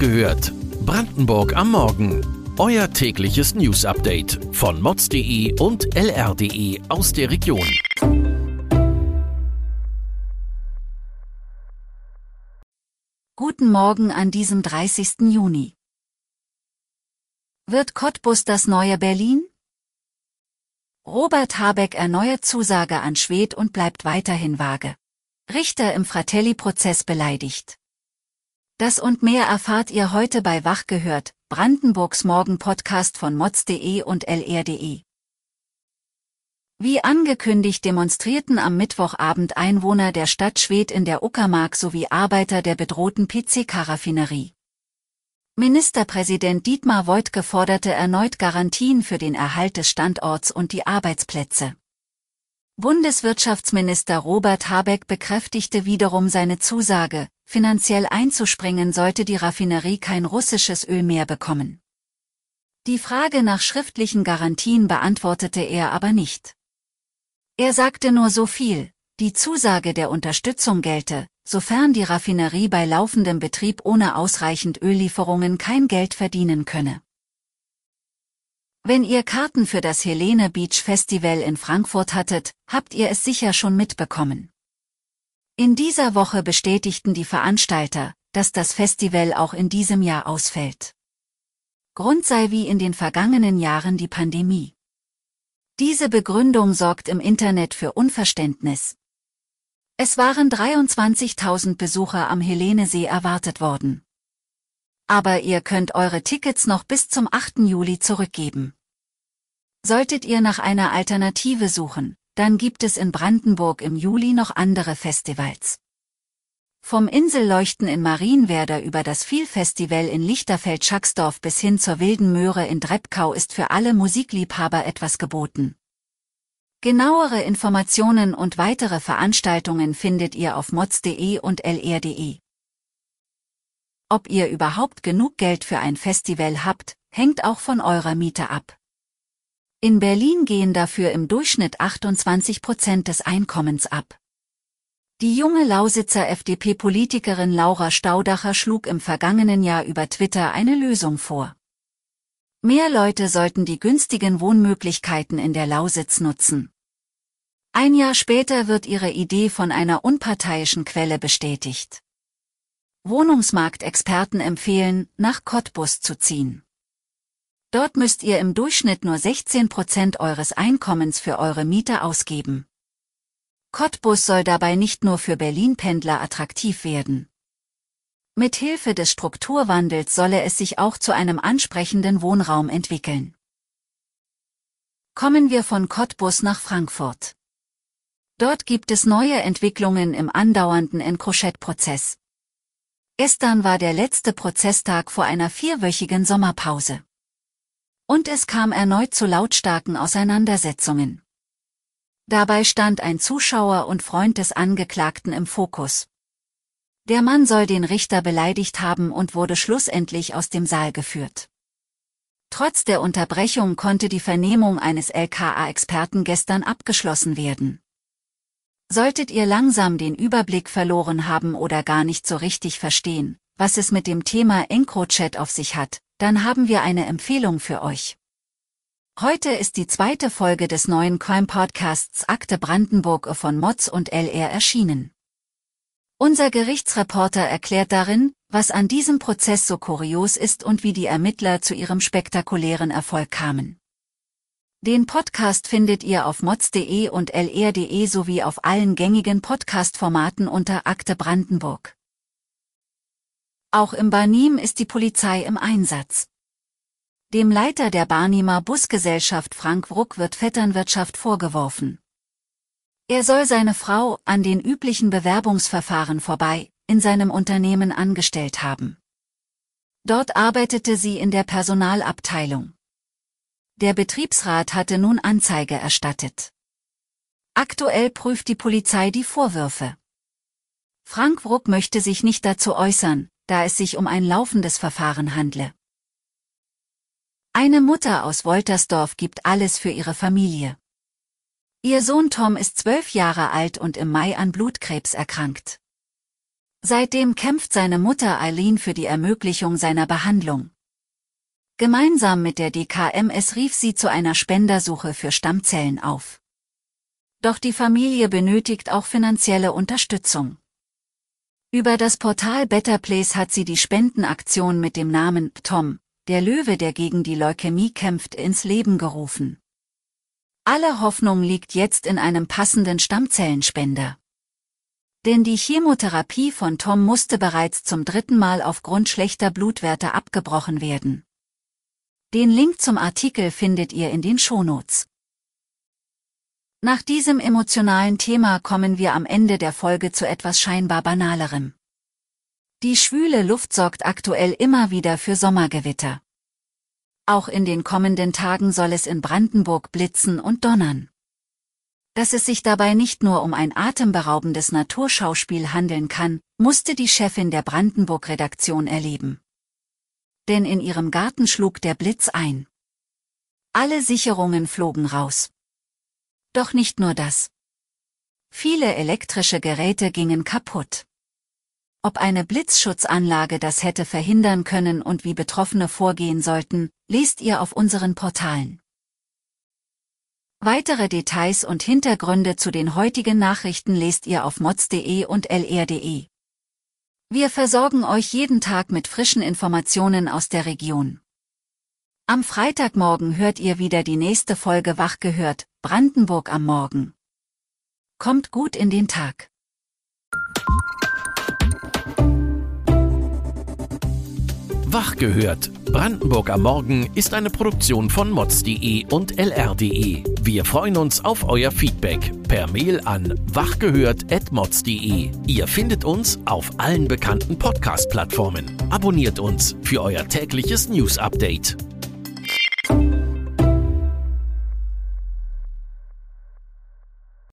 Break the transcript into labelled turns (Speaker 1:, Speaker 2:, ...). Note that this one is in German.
Speaker 1: gehört. Brandenburg am Morgen. Euer tägliches News-Update von mods.de und lr.de aus der Region.
Speaker 2: Guten Morgen an diesem 30. Juni. Wird Cottbus das neue Berlin? Robert Habeck erneuert Zusage an Schwed und bleibt weiterhin vage. Richter im Fratelli-Prozess beleidigt. Das und mehr erfahrt ihr heute bei Wach gehört, Brandenburgs Morgen-Podcast von mods.de und lr.de. Wie angekündigt demonstrierten am Mittwochabend Einwohner der Stadt Schwedt in der Uckermark sowie Arbeiter der bedrohten PC-Karaffinerie. Ministerpräsident Dietmar Woidke forderte erneut Garantien für den Erhalt des Standorts und die Arbeitsplätze. Bundeswirtschaftsminister Robert Habeck bekräftigte wiederum seine Zusage, finanziell einzuspringen sollte die Raffinerie kein russisches Öl mehr bekommen. Die Frage nach schriftlichen Garantien beantwortete er aber nicht. Er sagte nur so viel, die Zusage der Unterstützung gelte, sofern die Raffinerie bei laufendem Betrieb ohne ausreichend Öllieferungen kein Geld verdienen könne. Wenn ihr Karten für das Helene Beach Festival in Frankfurt hattet, habt ihr es sicher schon mitbekommen. In dieser Woche bestätigten die Veranstalter, dass das Festival auch in diesem Jahr ausfällt. Grund sei wie in den vergangenen Jahren die Pandemie. Diese Begründung sorgt im Internet für Unverständnis. Es waren 23.000 Besucher am Helenesee erwartet worden. Aber ihr könnt eure Tickets noch bis zum 8. Juli zurückgeben. Solltet ihr nach einer Alternative suchen, dann gibt es in Brandenburg im Juli noch andere Festivals. Vom Inselleuchten in Marienwerder über das Vielfestival in Lichterfeld-Schacksdorf bis hin zur Wilden Möhre in Dreppkau ist für alle Musikliebhaber etwas geboten. Genauere Informationen und weitere Veranstaltungen findet ihr auf mods.de und lr.de. Ob ihr überhaupt genug Geld für ein Festival habt, hängt auch von eurer Miete ab. In Berlin gehen dafür im Durchschnitt 28 Prozent des Einkommens ab. Die junge Lausitzer FDP-Politikerin Laura Staudacher schlug im vergangenen Jahr über Twitter eine Lösung vor. Mehr Leute sollten die günstigen Wohnmöglichkeiten in der Lausitz nutzen. Ein Jahr später wird ihre Idee von einer unparteiischen Quelle bestätigt. Wohnungsmarktexperten empfehlen, nach Cottbus zu ziehen. Dort müsst ihr im Durchschnitt nur 16 Prozent eures Einkommens für eure Miete ausgeben. Cottbus soll dabei nicht nur für Berlin-Pendler attraktiv werden. Mit Hilfe des Strukturwandels solle es sich auch zu einem ansprechenden Wohnraum entwickeln. Kommen wir von Cottbus nach Frankfurt. Dort gibt es neue Entwicklungen im andauernden Encrochet-Prozess. Gestern war der letzte Prozesstag vor einer vierwöchigen Sommerpause. Und es kam erneut zu lautstarken Auseinandersetzungen. Dabei stand ein Zuschauer und Freund des Angeklagten im Fokus. Der Mann soll den Richter beleidigt haben und wurde schlussendlich aus dem Saal geführt. Trotz der Unterbrechung konnte die Vernehmung eines LKA-Experten gestern abgeschlossen werden. Solltet ihr langsam den Überblick verloren haben oder gar nicht so richtig verstehen, was es mit dem Thema EncroChat auf sich hat, dann haben wir eine Empfehlung für euch. Heute ist die zweite Folge des neuen Crime-Podcasts Akte Brandenburg von Mods und LR erschienen. Unser Gerichtsreporter erklärt darin, was an diesem Prozess so kurios ist und wie die Ermittler zu ihrem spektakulären Erfolg kamen. Den Podcast findet ihr auf mods.de und lr.de sowie auf allen gängigen Podcast-Formaten unter Akte Brandenburg. Auch im Barnim ist die Polizei im Einsatz. Dem Leiter der Barnimer Busgesellschaft Frank Wruck wird Vetternwirtschaft vorgeworfen. Er soll seine Frau an den üblichen Bewerbungsverfahren vorbei in seinem Unternehmen angestellt haben. Dort arbeitete sie in der Personalabteilung. Der Betriebsrat hatte nun Anzeige erstattet. Aktuell prüft die Polizei die Vorwürfe. Frank Wruck möchte sich nicht dazu äußern, da es sich um ein laufendes Verfahren handle. Eine Mutter aus Woltersdorf gibt alles für ihre Familie. Ihr Sohn Tom ist zwölf Jahre alt und im Mai an Blutkrebs erkrankt. Seitdem kämpft seine Mutter Eileen für die Ermöglichung seiner Behandlung. Gemeinsam mit der DKMS rief sie zu einer Spendersuche für Stammzellen auf. Doch die Familie benötigt auch finanzielle Unterstützung. Über das Portal Better Place hat sie die Spendenaktion mit dem Namen Tom, der Löwe, der gegen die Leukämie kämpft, ins Leben gerufen. Alle Hoffnung liegt jetzt in einem passenden Stammzellenspender. Denn die Chemotherapie von Tom musste bereits zum dritten Mal aufgrund schlechter Blutwerte abgebrochen werden. Den Link zum Artikel findet ihr in den Shownotes. Nach diesem emotionalen Thema kommen wir am Ende der Folge zu etwas scheinbar Banalerem. Die schwüle Luft sorgt aktuell immer wieder für Sommergewitter. Auch in den kommenden Tagen soll es in Brandenburg blitzen und donnern. Dass es sich dabei nicht nur um ein atemberaubendes Naturschauspiel handeln kann, musste die Chefin der Brandenburg-Redaktion erleben denn in ihrem Garten schlug der Blitz ein. Alle Sicherungen flogen raus. Doch nicht nur das. Viele elektrische Geräte gingen kaputt. Ob eine Blitzschutzanlage das hätte verhindern können und wie Betroffene vorgehen sollten, lest ihr auf unseren Portalen. Weitere Details und Hintergründe zu den heutigen Nachrichten lest ihr auf mods.de und lr.de. Wir versorgen euch jeden Tag mit frischen Informationen aus der Region. Am Freitagmorgen hört ihr wieder die nächste Folge Wach gehört, Brandenburg am Morgen. Kommt gut in den Tag.
Speaker 1: Wach gehört. Brandenburg am Morgen ist eine Produktion von mods.de und lr.de. Wir freuen uns auf euer Feedback per Mail an wachgehört.mods.de. Ihr findet uns auf allen bekannten Podcast-Plattformen. Abonniert uns für euer tägliches News-Update.